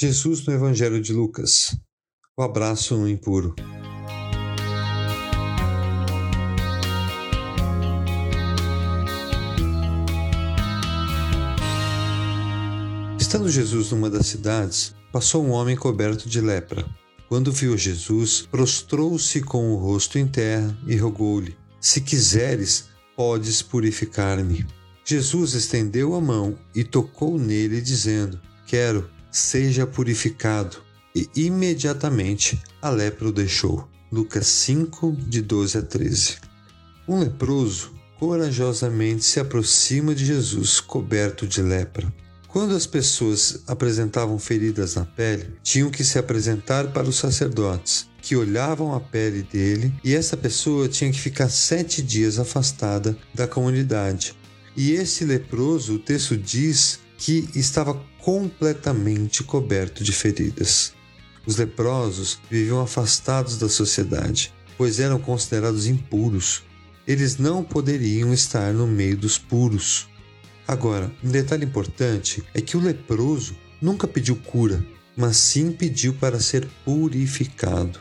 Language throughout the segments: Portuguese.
Jesus no Evangelho de Lucas. O abraço no impuro. Estando Jesus numa das cidades, passou um homem coberto de lepra. Quando viu Jesus, prostrou-se com o rosto em terra e rogou-lhe: Se quiseres, podes purificar-me. Jesus estendeu a mão e tocou nele, dizendo: Quero seja purificado. E imediatamente a lepra o deixou. Lucas 5, de 12 a 13. Um leproso corajosamente se aproxima de Jesus, coberto de lepra. Quando as pessoas apresentavam feridas na pele, tinham que se apresentar para os sacerdotes, que olhavam a pele dele, e essa pessoa tinha que ficar sete dias afastada da comunidade. E esse leproso, o texto diz que estava completamente coberto de feridas. Os leprosos viviam afastados da sociedade, pois eram considerados impuros. Eles não poderiam estar no meio dos puros. Agora, um detalhe importante é que o leproso nunca pediu cura, mas sim pediu para ser purificado.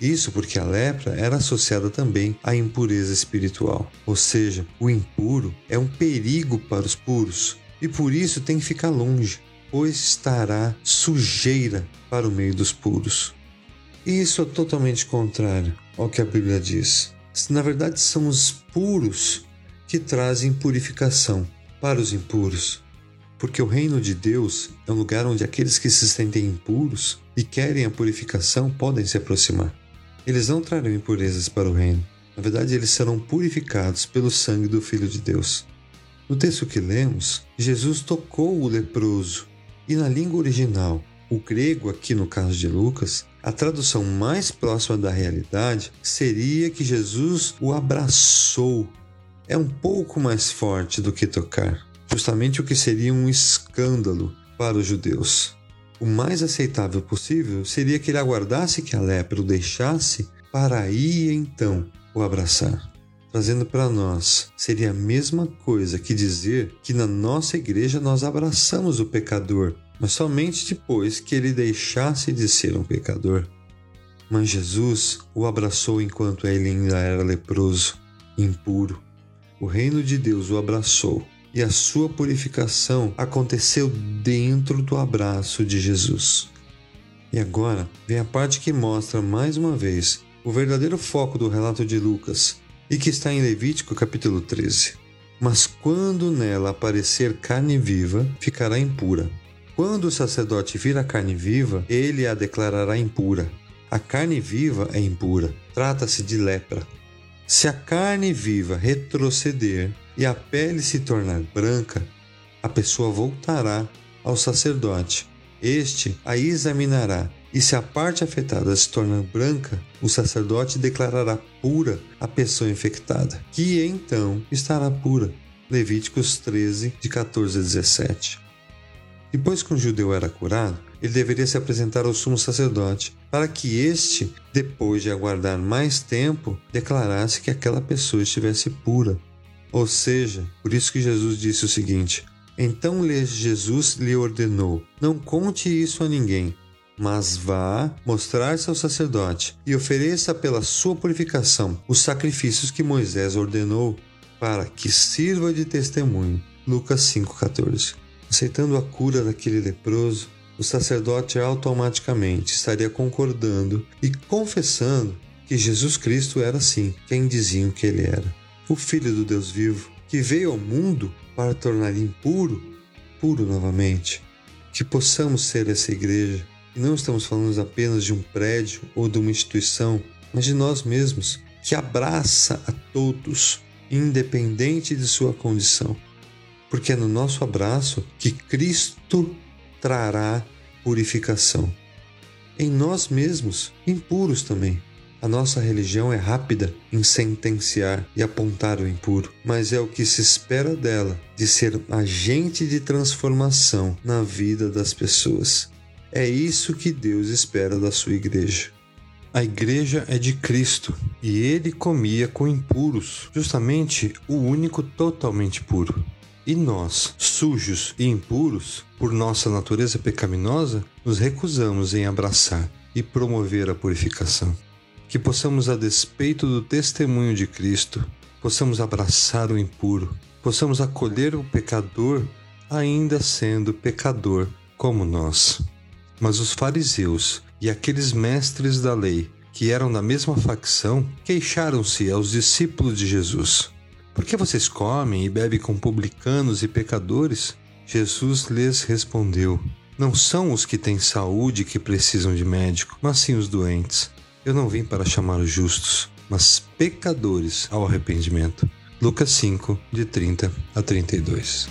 Isso porque a lepra era associada também à impureza espiritual, ou seja, o impuro é um perigo para os puros e por isso tem que ficar longe pois estará sujeira para o meio dos puros. E isso é totalmente contrário ao que a Bíblia diz. Na verdade, são os puros que trazem purificação para os impuros. Porque o reino de Deus é um lugar onde aqueles que se sentem impuros e querem a purificação podem se aproximar. Eles não trarão impurezas para o reino. Na verdade, eles serão purificados pelo sangue do Filho de Deus. No texto que lemos, Jesus tocou o leproso e na língua original, o grego, aqui no caso de Lucas, a tradução mais próxima da realidade seria que Jesus o abraçou. É um pouco mais forte do que tocar, justamente o que seria um escândalo para os judeus. O mais aceitável possível seria que ele aguardasse que a lepra o deixasse para aí então o abraçar. Trazendo para nós, seria a mesma coisa que dizer que na nossa igreja nós abraçamos o pecador, mas somente depois que ele deixasse de ser um pecador. Mas Jesus o abraçou enquanto ele ainda era leproso, impuro. O reino de Deus o abraçou e a sua purificação aconteceu dentro do abraço de Jesus. E agora vem a parte que mostra mais uma vez o verdadeiro foco do relato de Lucas, e que está em Levítico capítulo 13. Mas quando nela aparecer carne viva, ficará impura. Quando o sacerdote vir a carne viva, ele a declarará impura. A carne viva é impura, trata-se de lepra. Se a carne viva retroceder e a pele se tornar branca, a pessoa voltará ao sacerdote. Este a examinará e se a parte afetada se tornar branca, o sacerdote declarará pura a pessoa infectada, que então estará pura. Levíticos 13, de 14 a 17. Depois que um judeu era curado, ele deveria se apresentar ao sumo sacerdote, para que este, depois de aguardar mais tempo, declarasse que aquela pessoa estivesse pura. Ou seja, por isso que Jesus disse o seguinte: Então Jesus lhe ordenou: Não conte isso a ninguém, mas vá mostrar-se ao sacerdote e ofereça pela sua purificação os sacrifícios que Moisés ordenou para que sirva de testemunho. Lucas 5,14. Aceitando a cura daquele leproso, o sacerdote automaticamente estaria concordando e confessando que Jesus Cristo era sim quem diziam que ele era, o Filho do Deus vivo, que veio ao mundo para tornar impuro puro novamente. Que possamos ser essa igreja não estamos falando apenas de um prédio ou de uma instituição, mas de nós mesmos, que abraça a todos, independente de sua condição. Porque é no nosso abraço que Cristo trará purificação. Em nós mesmos, impuros também. A nossa religião é rápida em sentenciar e apontar o impuro, mas é o que se espera dela de ser agente de transformação na vida das pessoas. É isso que Deus espera da sua igreja. A igreja é de Cristo e ele comia com impuros, justamente o único totalmente puro. E nós, sujos e impuros, por nossa natureza pecaminosa, nos recusamos em abraçar e promover a purificação. Que possamos, a despeito do testemunho de Cristo, possamos abraçar o impuro, possamos acolher o pecador, ainda sendo pecador como nós. Mas os fariseus e aqueles mestres da lei, que eram da mesma facção, queixaram-se aos discípulos de Jesus. Por que vocês comem e bebem com publicanos e pecadores? Jesus lhes respondeu: Não são os que têm saúde que precisam de médico, mas sim os doentes. Eu não vim para chamar os justos, mas pecadores ao arrependimento. Lucas 5, de 30 a 32.